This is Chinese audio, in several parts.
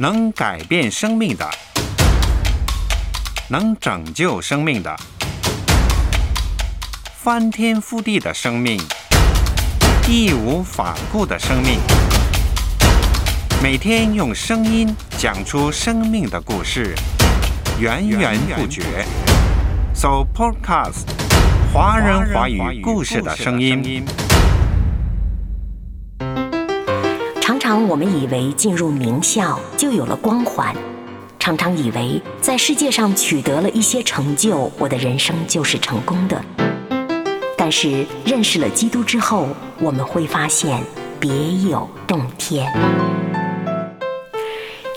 能改变生命的，能拯救生命的，翻天覆地的生命，义无反顾的生命。每天用声音讲出生命的故事，源源不绝。So Podcast，华人华语故事的声音。我们以为进入名校就有了光环，常常以为在世界上取得了一些成就，我的人生就是成功的。但是认识了基督之后，我们会发现别有洞天。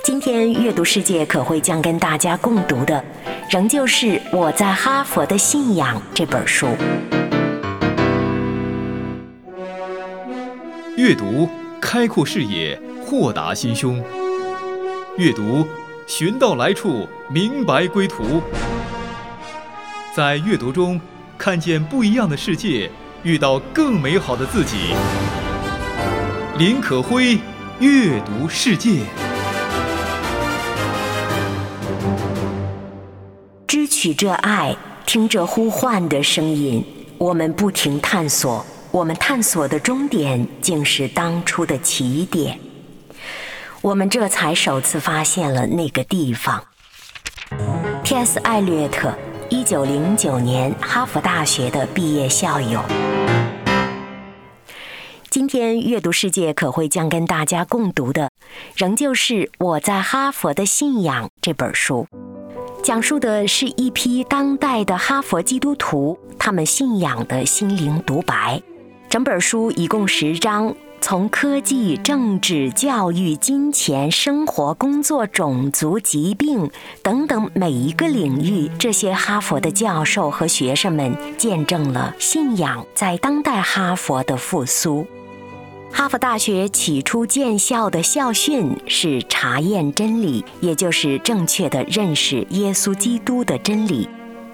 今天阅读世界可会将跟大家共读的，仍旧是我在哈佛的信仰这本书。阅读开阔视野，豁达心胸；阅读寻到来处，明白归途。在阅读中看见不一样的世界，遇到更美好的自己。林可辉，阅读世界。知取这爱，听这呼唤的声音，我们不停探索，我们探索的终点竟是当初的起点。我们这才首次发现了那个地方。T.S. 艾略特，一九零九年哈佛大学的毕业校友。今天阅读世界可会将跟大家共读的，仍旧是我在哈佛的信仰这本书。讲述的是一批当代的哈佛基督徒，他们信仰的心灵独白。整本书一共十章，从科技、政治、教育、金钱、生活、工作、种族、疾病等等每一个领域，这些哈佛的教授和学生们见证了信仰在当代哈佛的复苏。哈佛大学起初建校的校训是查验真理，也就是正确的认识耶稣基督的真理。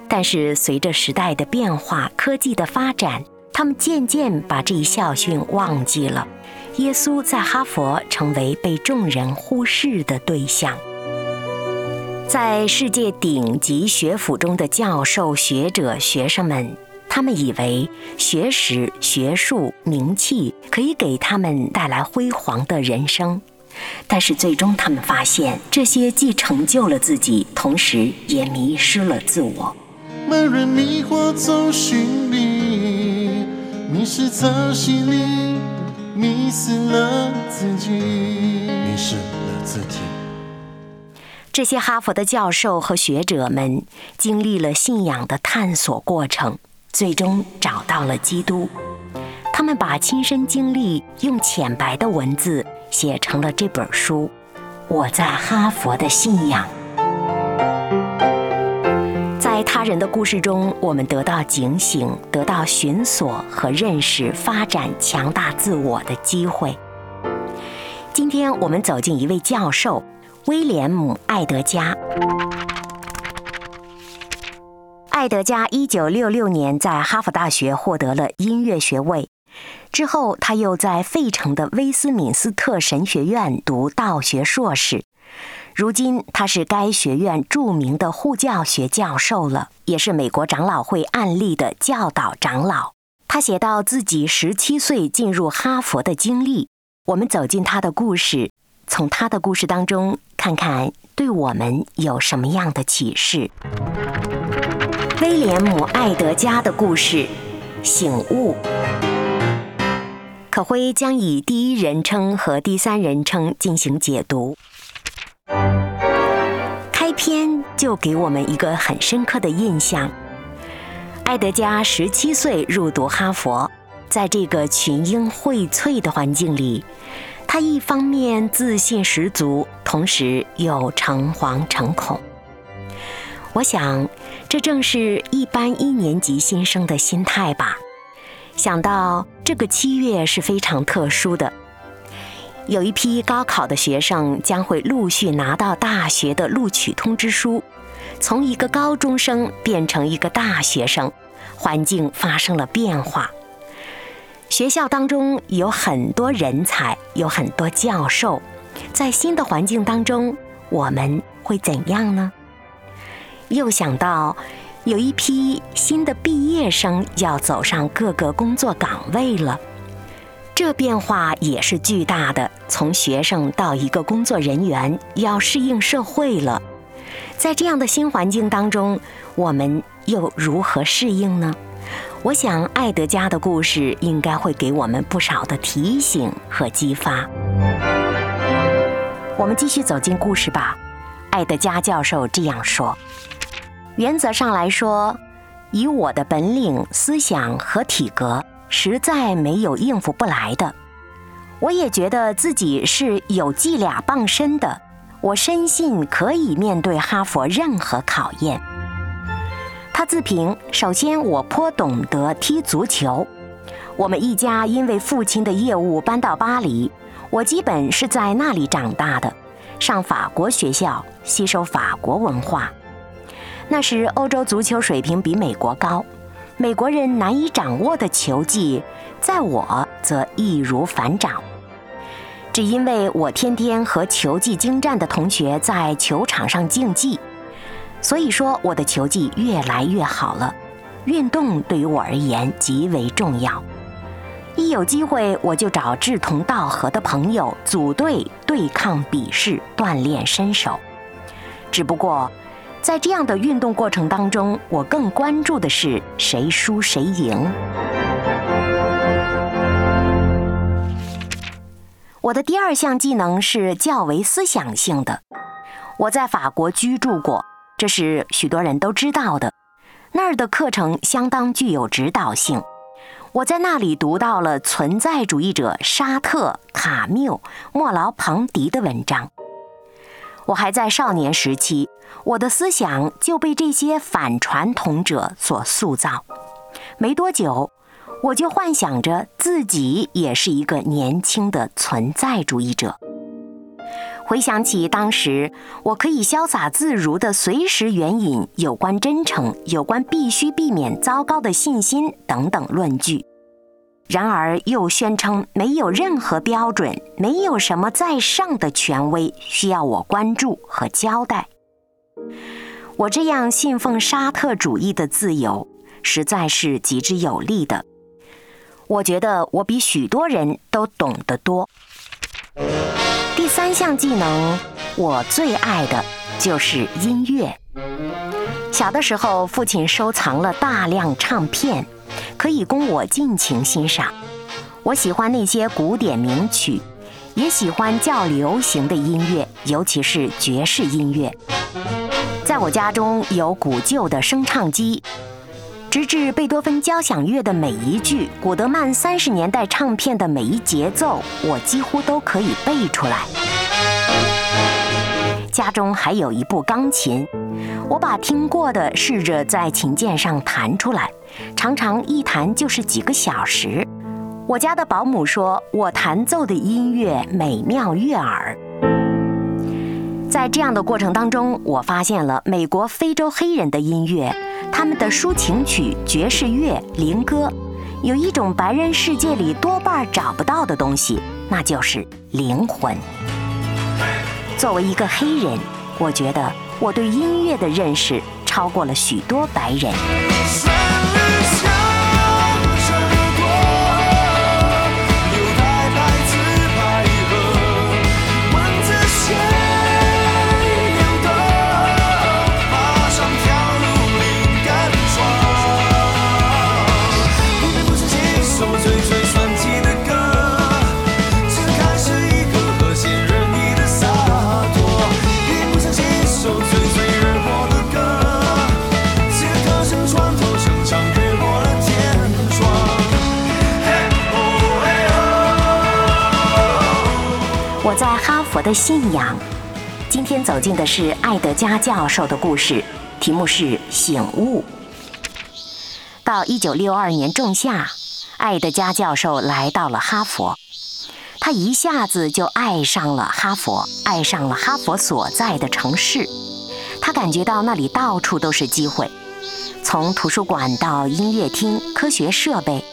但是随着时代的变化、科技的发展，他们渐渐把这一校训忘记了。耶稣在哈佛成为被众人忽视的对象。在世界顶级学府中的教授、学者、学生们。他们以为学识、学术、名气可以给他们带来辉煌的人生，但是最终他们发现，这些既成就了自己，同时也迷失了自我。漫人迷惑走寻觅，迷失在心里，迷失了自己，迷失了自己。这些哈佛的教授和学者们经历了信仰的探索过程。最终找到了基督，他们把亲身经历用浅白的文字写成了这本书。我在哈佛的信仰，人的故事中，我们得到警醒，得到寻索和认识、发展强大自我的机会。今天我们走进一位教授，威廉姆·艾德加。爱德加一九六六年在哈佛大学获得了音乐学位，之后他又在费城的威斯敏斯特神学院读道学硕士。如今他是该学院著名的护教学教授了，也是美国长老会案例的教导长老。他写到自己十七岁进入哈佛的经历，我们走进他的故事，从他的故事当中看看对我们有什么样的启示。威廉姆·艾德加的故事，醒悟。可辉将以第一人称和第三人称进行解读。开篇就给我们一个很深刻的印象：艾德加十七岁入读哈佛，在这个群英荟萃的环境里，他一方面自信十足，同时又诚惶诚恐。我想，这正是一般一年级新生的心态吧。想到这个七月是非常特殊的，有一批高考的学生将会陆续拿到大学的录取通知书，从一个高中生变成一个大学生，环境发生了变化。学校当中有很多人才，有很多教授，在新的环境当中，我们会怎样呢？又想到，有一批新的毕业生要走上各个工作岗位了，这变化也是巨大的。从学生到一个工作人员，要适应社会了。在这样的新环境当中，我们又如何适应呢？我想，爱德加的故事应该会给我们不少的提醒和激发。我们继续走进故事吧。爱德加教授这样说：“原则上来说，以我的本领、思想和体格，实在没有应付不来的。我也觉得自己是有伎俩傍身的。我深信可以面对哈佛任何考验。”他自评：“首先，我颇懂得踢足球。我们一家因为父亲的业务搬到巴黎，我基本是在那里长大的，上法国学校，吸收法国文化。那时欧洲足球水平比美国高，美国人难以掌握的球技，在我则易如反掌。只因为我天天和球技精湛的同学在球场上竞技。”所以说，我的球技越来越好了。运动对于我而言极为重要。一有机会，我就找志同道合的朋友组队对抗比试，锻炼身手。只不过，在这样的运动过程当中，我更关注的是谁输谁赢。我的第二项技能是较为思想性的。我在法国居住过。这是许多人都知道的，那儿的课程相当具有指导性。我在那里读到了存在主义者沙特、卡缪、莫劳庞迪的文章。我还在少年时期，我的思想就被这些反传统者所塑造。没多久，我就幻想着自己也是一个年轻的存在主义者。回想起当时，我可以潇洒自如地随时援引有关真诚、有关必须避免糟糕的信心等等论据，然而又宣称没有任何标准，没有什么在上的权威需要我关注和交代。我这样信奉沙特主义的自由，实在是极之有利的。我觉得我比许多人都懂得多。第三项技能，我最爱的就是音乐。小的时候，父亲收藏了大量唱片，可以供我尽情欣赏。我喜欢那些古典名曲，也喜欢较流行的音乐，尤其是爵士音乐。在我家中有古旧的声唱机。直至贝多芬交响乐的每一句，古德曼三十年代唱片的每一节奏，我几乎都可以背出来。家中还有一部钢琴，我把听过的试着在琴键上弹出来，常常一弹就是几个小时。我家的保姆说我弹奏的音乐美妙悦耳。在这样的过程当中，我发现了美国非洲黑人的音乐。他们的抒情曲、爵士乐、灵歌，有一种白人世界里多半找不到的东西，那就是灵魂。作为一个黑人，我觉得我对音乐的认识超过了许多白人。在哈佛的信仰，今天走进的是艾德加教授的故事，题目是醒悟。到一九六二年仲夏，艾德加教授来到了哈佛，他一下子就爱上了哈佛，爱上了哈佛所在的城市。他感觉到那里到处都是机会，从图书馆到音乐厅、科学设备。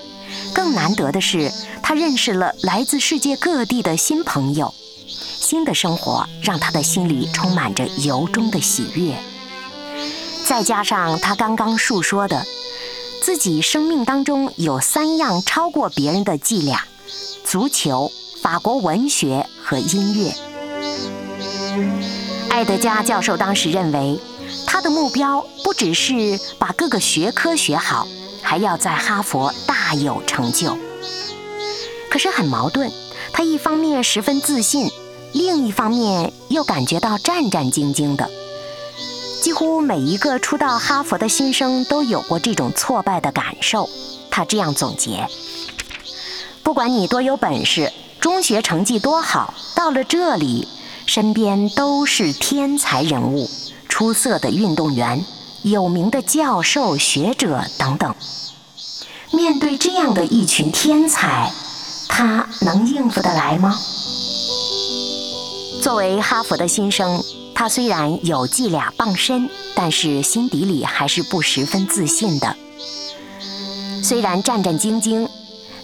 更难得的是，他认识了来自世界各地的新朋友。新的生活让他的心里充满着由衷的喜悦。再加上他刚刚述说的，自己生命当中有三样超过别人的伎俩：足球、法国文学和音乐。艾德加教授当时认为，他的目标不只是把各个学科学好，还要在哈佛大有成就。可是很矛盾，他一方面十分自信，另一方面又感觉到战战兢兢的。几乎每一个初到哈佛的新生都有过这种挫败的感受。他这样总结：不管你多有本事，中学成绩多好，到了这里，身边都是天才人物、出色的运动员、有名的教授、学者等等。面对这样的一群天才，他能应付得来吗？作为哈佛的新生，他虽然有伎俩傍身，但是心底里还是不十分自信的。虽然战战兢兢，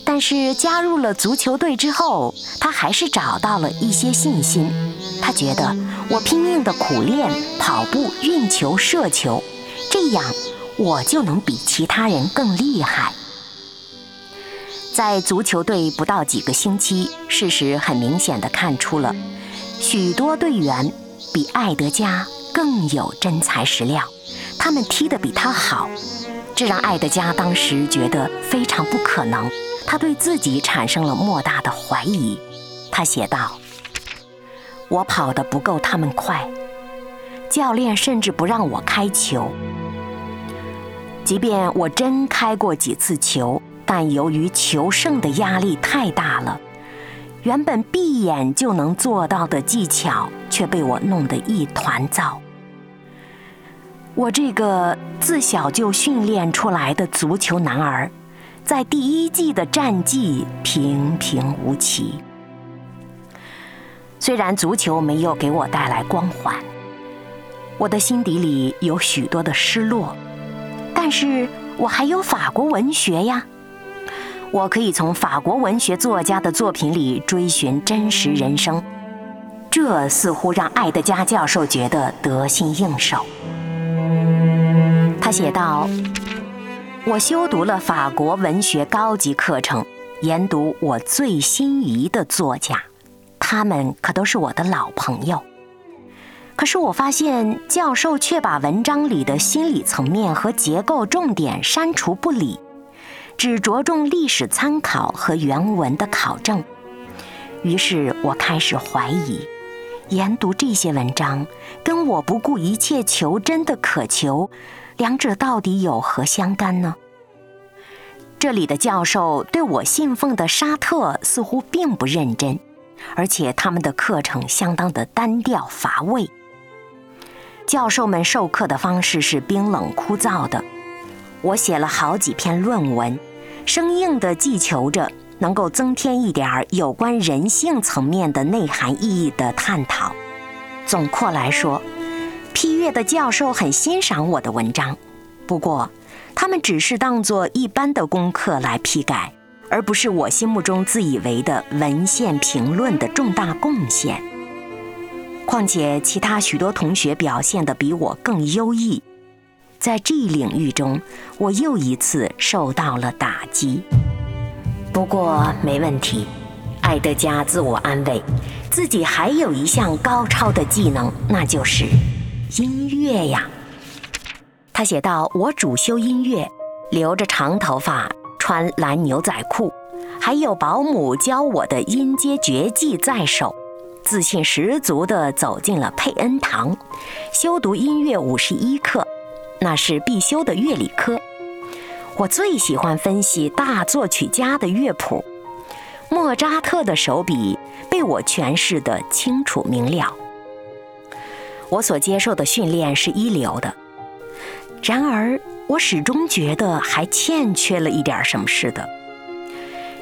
但是加入了足球队之后，他还是找到了一些信心。他觉得我拼命的苦练跑步、运球、射球，这样我就能比其他人更厉害。在足球队不到几个星期，事实很明显地看出了，许多队员比艾德加更有真材实料，他们踢得比他好，这让艾德加当时觉得非常不可能，他对自己产生了莫大的怀疑。他写道：“我跑得不够他们快，教练甚至不让我开球，即便我真开过几次球。”但由于求胜的压力太大了，原本闭眼就能做到的技巧却被我弄得一团糟。我这个自小就训练出来的足球男儿，在第一季的战绩平平无奇。虽然足球没有给我带来光环，我的心底里有许多的失落，但是我还有法国文学呀。我可以从法国文学作家的作品里追寻真实人生，这似乎让艾德加教授觉得得心应手。他写道：“我修读了法国文学高级课程，研读我最心仪的作家，他们可都是我的老朋友。可是我发现教授却把文章里的心理层面和结构重点删除不理。”只着重历史参考和原文的考证，于是我开始怀疑，研读这些文章跟我不顾一切求真的渴求，两者到底有何相干呢？这里的教授对我信奉的沙特似乎并不认真，而且他们的课程相当的单调乏味。教授们授课的方式是冰冷枯燥的，我写了好几篇论文。生硬地寄求着能够增添一点儿有关人性层面的内涵意义的探讨。总括来说，批阅的教授很欣赏我的文章，不过他们只是当作一般的功课来批改，而不是我心目中自以为的文献评论的重大贡献。况且其他许多同学表现得比我更优异。在这一领域中，我又一次受到了打击。不过没问题，艾德加自我安慰，自己还有一项高超的技能，那就是音乐呀。他写道：“我主修音乐，留着长头发，穿蓝牛仔裤，还有保姆教我的音阶绝技在手，自信十足地走进了佩恩堂，修读音乐五十一课。”那是必修的乐理科。我最喜欢分析大作曲家的乐谱，莫扎特的手笔被我诠释得清楚明了。我所接受的训练是一流的，然而我始终觉得还欠缺了一点什么似的。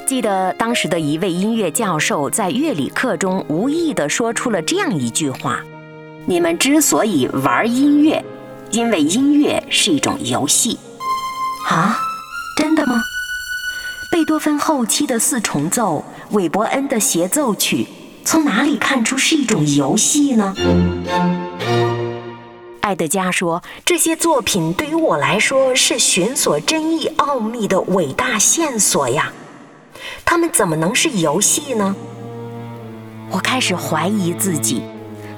记得当时的一位音乐教授在乐理课中无意地说出了这样一句话：“你们之所以玩音乐。”因为音乐是一种游戏，啊，真的吗？贝多芬后期的四重奏、韦伯恩的协奏曲，从哪里看出是一种游戏呢？爱德加说：“这些作品对于我来说是寻索真意奥秘的伟大线索呀，他们怎么能是游戏呢？”我开始怀疑自己，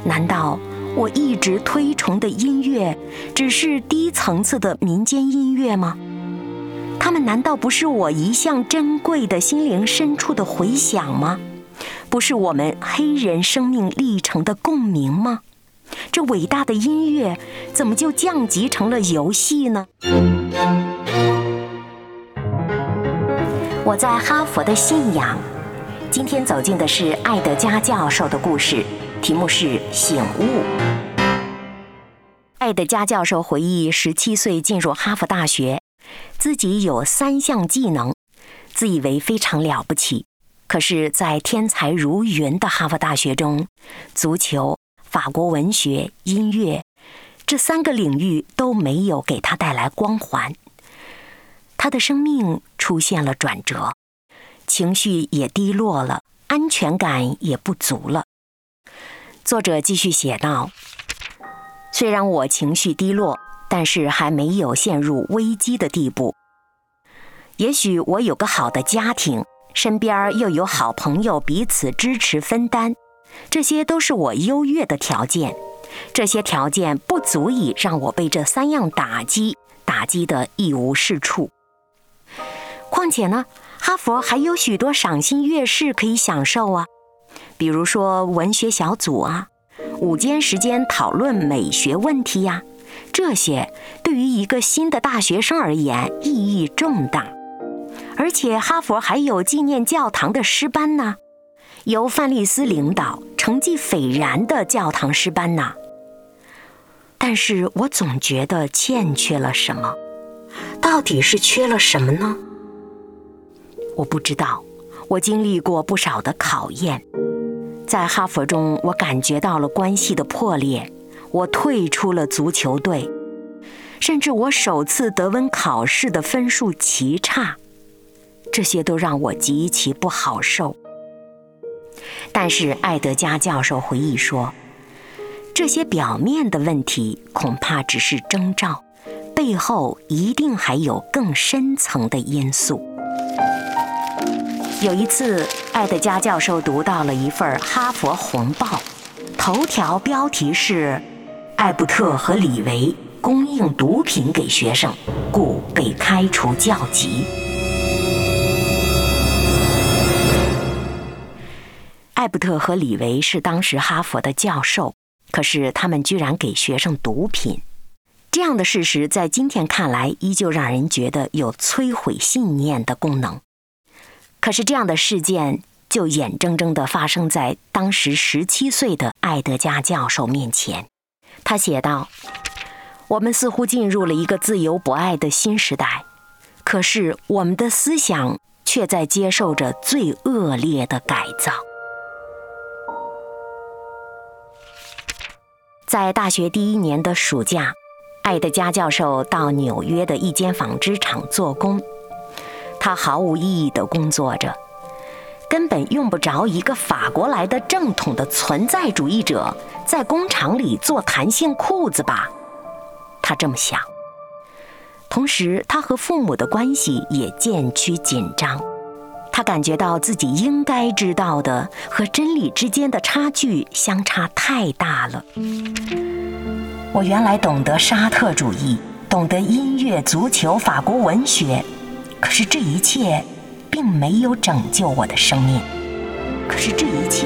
难道我一直推崇的音乐只是低层次的民间音乐吗？他们难道不是我一向珍贵的心灵深处的回响吗？不是我们黑人生命历程的共鸣吗？这伟大的音乐怎么就降级成了游戏呢？我在哈佛的信仰，今天走进的是艾德加教授的故事，题目是醒悟。爱德加教授回忆，十七岁进入哈佛大学。自己有三项技能，自以为非常了不起。可是，在天才如云的哈佛大学中，足球、法国文学、音乐这三个领域都没有给他带来光环。他的生命出现了转折，情绪也低落了，安全感也不足了。作者继续写道：“虽然我情绪低落。”但是还没有陷入危机的地步。也许我有个好的家庭，身边又有好朋友彼此支持分担，这些都是我优越的条件。这些条件不足以让我被这三样打击，打击得一无是处。况且呢，哈佛还有许多赏心悦事可以享受啊，比如说文学小组啊，午间时间讨论美学问题呀。这些对于一个新的大学生而言意义重大，而且哈佛还有纪念教堂的诗班呢，由范利斯领导、成绩斐然的教堂诗班呢。但是我总觉得欠缺了什么，到底是缺了什么呢？我不知道。我经历过不少的考验，在哈佛中，我感觉到了关系的破裂。我退出了足球队，甚至我首次德文考试的分数奇差，这些都让我极其不好受。但是艾德加教授回忆说，这些表面的问题恐怕只是征兆，背后一定还有更深层的因素。有一次，艾德加教授读到了一份《哈佛红报》，头条标题是。艾布特和李维供应毒品给学生，故被开除教籍。艾布特和李维是当时哈佛的教授，可是他们居然给学生毒品，这样的事实在今天看来依旧让人觉得有摧毁信念的功能。可是这样的事件就眼睁睁地发生在当时十七岁的爱德加教授面前。他写道：“我们似乎进入了一个自由博爱的新时代，可是我们的思想却在接受着最恶劣的改造。”在大学第一年的暑假，艾德加教授到纽约的一间纺织厂做工，他毫无意义地工作着。根本用不着一个法国来的正统的存在主义者在工厂里做弹性裤子吧，他这么想。同时，他和父母的关系也渐趋紧张，他感觉到自己应该知道的和真理之间的差距相差太大了。我原来懂得沙特主义，懂得音乐、足球、法国文学，可是这一切。并没有拯救我的生命，可是这一切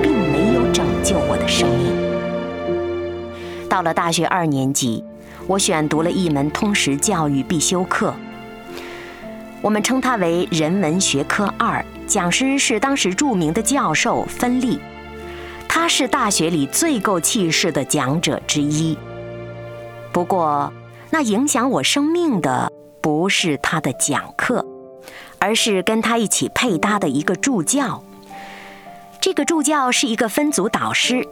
并没有拯救我的生命。到了大学二年级，我选读了一门通识教育必修课，我们称它为人文学科二，讲师是当时著名的教授芬利，他是大学里最够气势的讲者之一。不过，那影响我生命的不是他的讲课。而是跟他一起配搭的一个助教。这个助教是一个分组导师，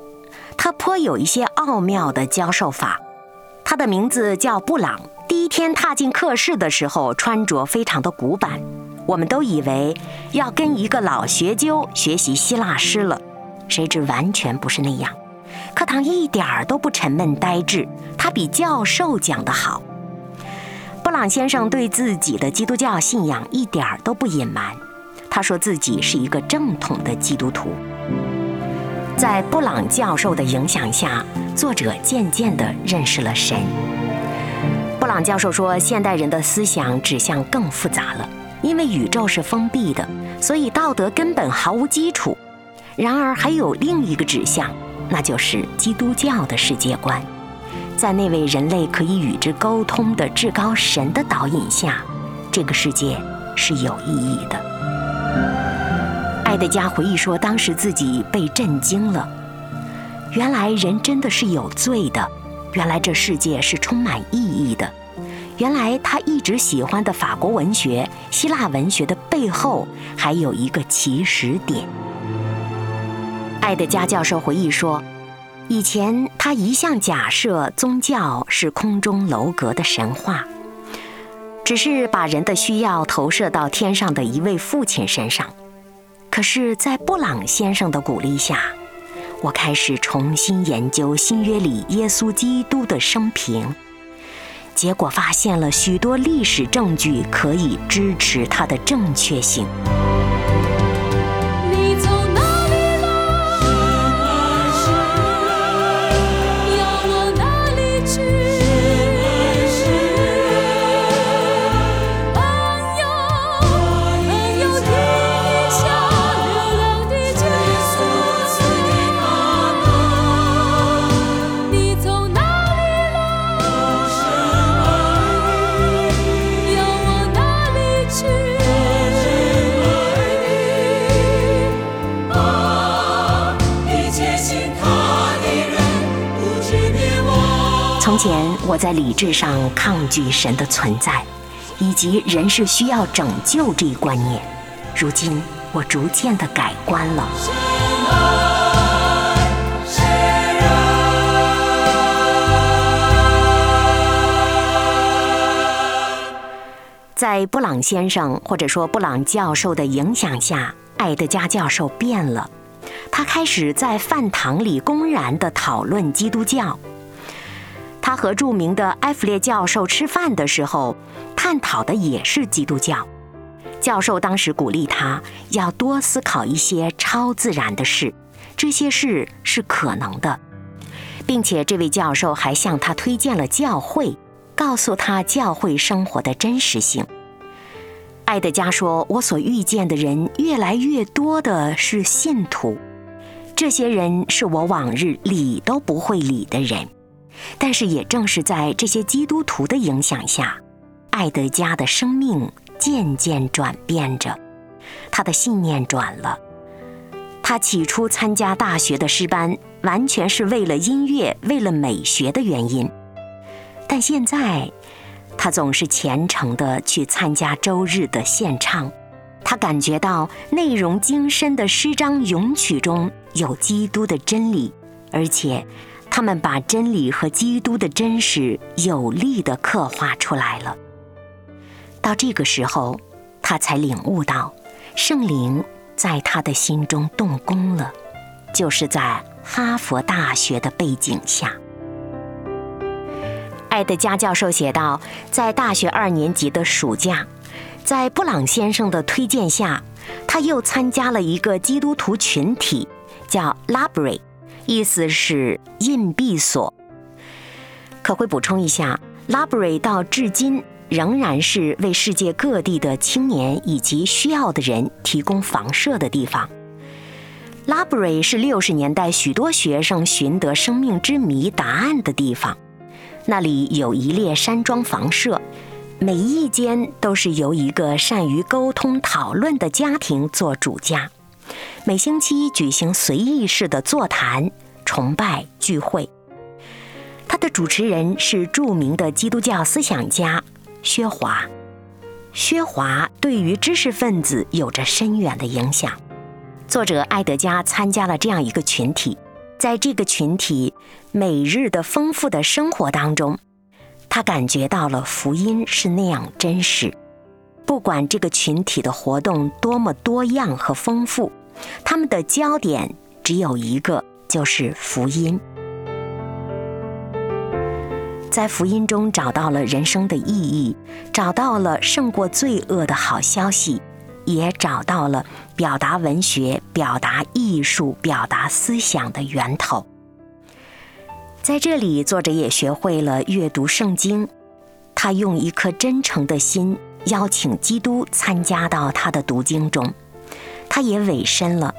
他颇有一些奥妙的教授法。他的名字叫布朗。第一天踏进课室的时候，穿着非常的古板，我们都以为要跟一个老学究学习希腊诗了，谁知完全不是那样。课堂一点儿都不沉闷呆滞，他比教授讲得好。布朗先生对自己的基督教信仰一点儿都不隐瞒，他说自己是一个正统的基督徒。在布朗教授的影响下，作者渐渐地认识了神。布朗教授说，现代人的思想指向更复杂了，因为宇宙是封闭的，所以道德根本毫无基础。然而，还有另一个指向，那就是基督教的世界观。在那位人类可以与之沟通的至高神的导引下，这个世界是有意义的。爱德加回忆说，当时自己被震惊了。原来人真的是有罪的，原来这世界是充满意义的，原来他一直喜欢的法国文学、希腊文学的背后还有一个起始点。爱德加教授回忆说。以前他一向假设宗教是空中楼阁的神话，只是把人的需要投射到天上的一位父亲身上。可是，在布朗先生的鼓励下，我开始重新研究新约里耶稣基督的生平，结果发现了许多历史证据可以支持他的正确性。我在理智上抗拒神的存在，以及人是需要拯救这一观念。如今，我逐渐的改观了。在布朗先生或者说布朗教授的影响下，艾德加教授变了。他开始在饭堂里公然的讨论基督教。他和著名的埃弗列教授吃饭的时候，探讨的也是基督教。教授当时鼓励他要多思考一些超自然的事，这些事是可能的，并且这位教授还向他推荐了教会，告诉他教会生活的真实性。爱德加说：“我所遇见的人越来越多的是信徒，这些人是我往日理都不会理的人。”但是也正是在这些基督徒的影响下，爱德加的生命渐渐转变着，他的信念转了。他起初参加大学的诗班，完全是为了音乐、为了美学的原因，但现在，他总是虔诚地去参加周日的献唱。他感觉到内容精深的诗章咏曲中有基督的真理，而且。他们把真理和基督的真实有力地刻画出来了。到这个时候，他才领悟到，圣灵在他的心中动工了，就是在哈佛大学的背景下。艾德加教授写道，在大学二年级的暑假，在布朗先生的推荐下，他又参加了一个基督徒群体，叫 Library。意思是硬币所。可会补充一下，Library 到至今仍然是为世界各地的青年以及需要的人提供房舍的地方。Library 是六十年代许多学生寻得生命之谜答案的地方。那里有一列山庄房舍，每一间都是由一个善于沟通讨论的家庭做主家。每星期举行随意式的座谈、崇拜聚会。他的主持人是著名的基督教思想家薛华。薛华对于知识分子有着深远的影响。作者艾德加参加了这样一个群体，在这个群体每日的丰富的生活当中，他感觉到了福音是那样真实。不管这个群体的活动多么多样和丰富。他们的焦点只有一个，就是福音。在福音中找到了人生的意义，找到了胜过罪恶的好消息，也找到了表达文学、表达艺术、表达思想的源头。在这里，作者也学会了阅读圣经，他用一颗真诚的心邀请基督参加到他的读经中，他也委身了，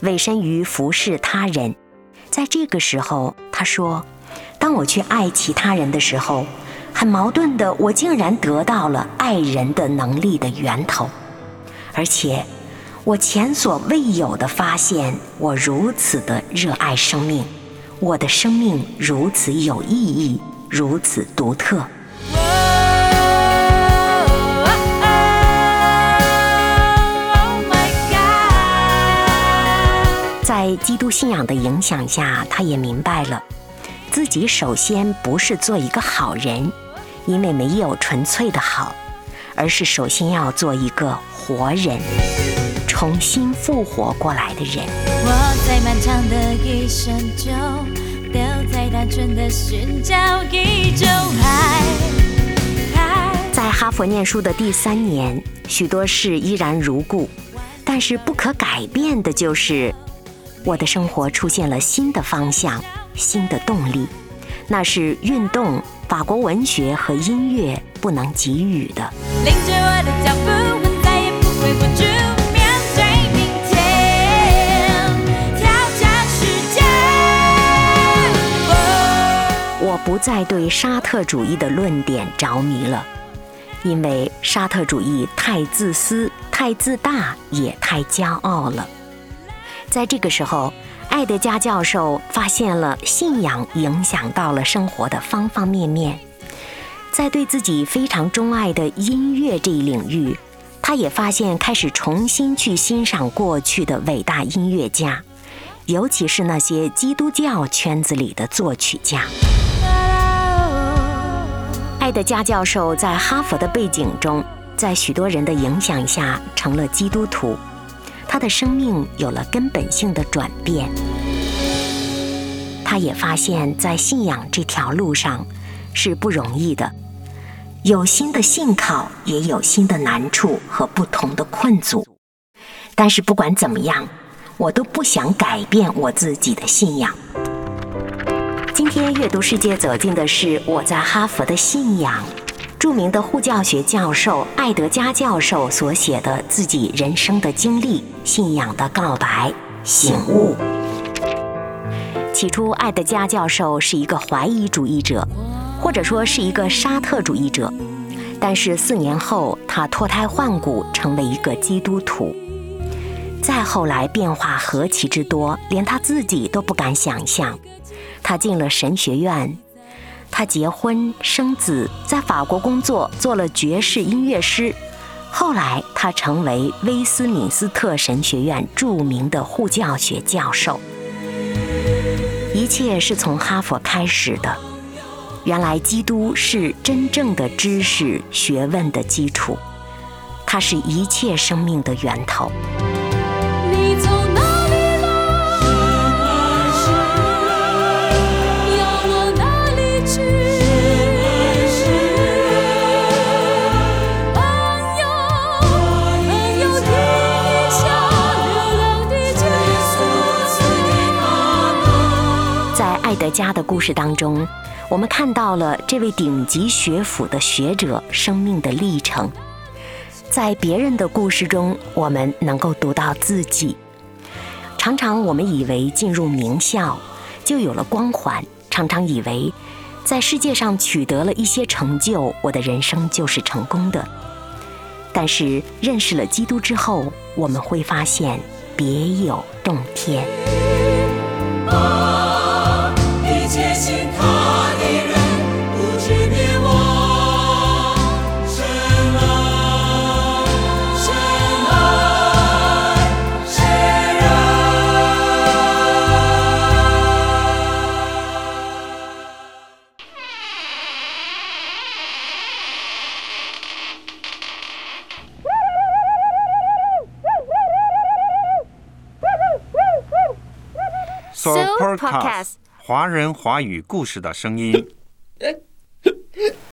委身于服侍他人。在这个时候，他说。当我去爱其他人的时候，很矛盾的，我竟然得到了爱人的能力的源头，而且我前所未有的发现，我如此的热爱生命，我的生命如此有意义，如此独特。在基督信仰的影响下，他也明白了。自己首先不是做一个好人，因为没有纯粹的好，而是首先要做一个活人，重新复活过来的人。我在漫长的一生中，都在单纯的寻找一种爱。在哈佛念书的第三年，许多事依然如故，但是不可改变的就是，我的生活出现了新的方向。新的动力，那是运动、法国文学和音乐不能给予的。我不再对沙特主义的论点着迷了，因为沙特主义太自私、太自大，也太骄傲了。在这个时候。爱德加教授发现了信仰影响到了生活的方方面面，在对自己非常钟爱的音乐这一领域，他也发现开始重新去欣赏过去的伟大音乐家，尤其是那些基督教圈子里的作曲家。爱德加教授在哈佛的背景中，在许多人的影响下成了基督徒。他的生命有了根本性的转变，他也发现，在信仰这条路上是不容易的，有新的信靠，也有新的难处和不同的困阻。但是不管怎么样，我都不想改变我自己的信仰。今天阅读世界走进的是我在哈佛的信仰。著名的护教学教授艾德加教授所写的自己人生的经历、信仰的告白、醒悟。起初，艾德加教授是一个怀疑主义者，或者说是一个沙特主义者。但是四年后，他脱胎换骨，成为一个基督徒。再后来，变化何其之多，连他自己都不敢想象。他进了神学院。他结婚生子，在法国工作，做了爵士音乐师。后来，他成为威斯敏斯特神学院著名的护教学教授。一切是从哈佛开始的。原来，基督是真正的知识学问的基础，它是一切生命的源头。德加的故事当中，我们看到了这位顶级学府的学者生命的历程。在别人的故事中，我们能够读到自己。常常我们以为进入名校就有了光环，常常以为在世界上取得了一些成就，我的人生就是成功的。但是认识了基督之后，我们会发现别有洞天。Podcast 华人华语故事的声音。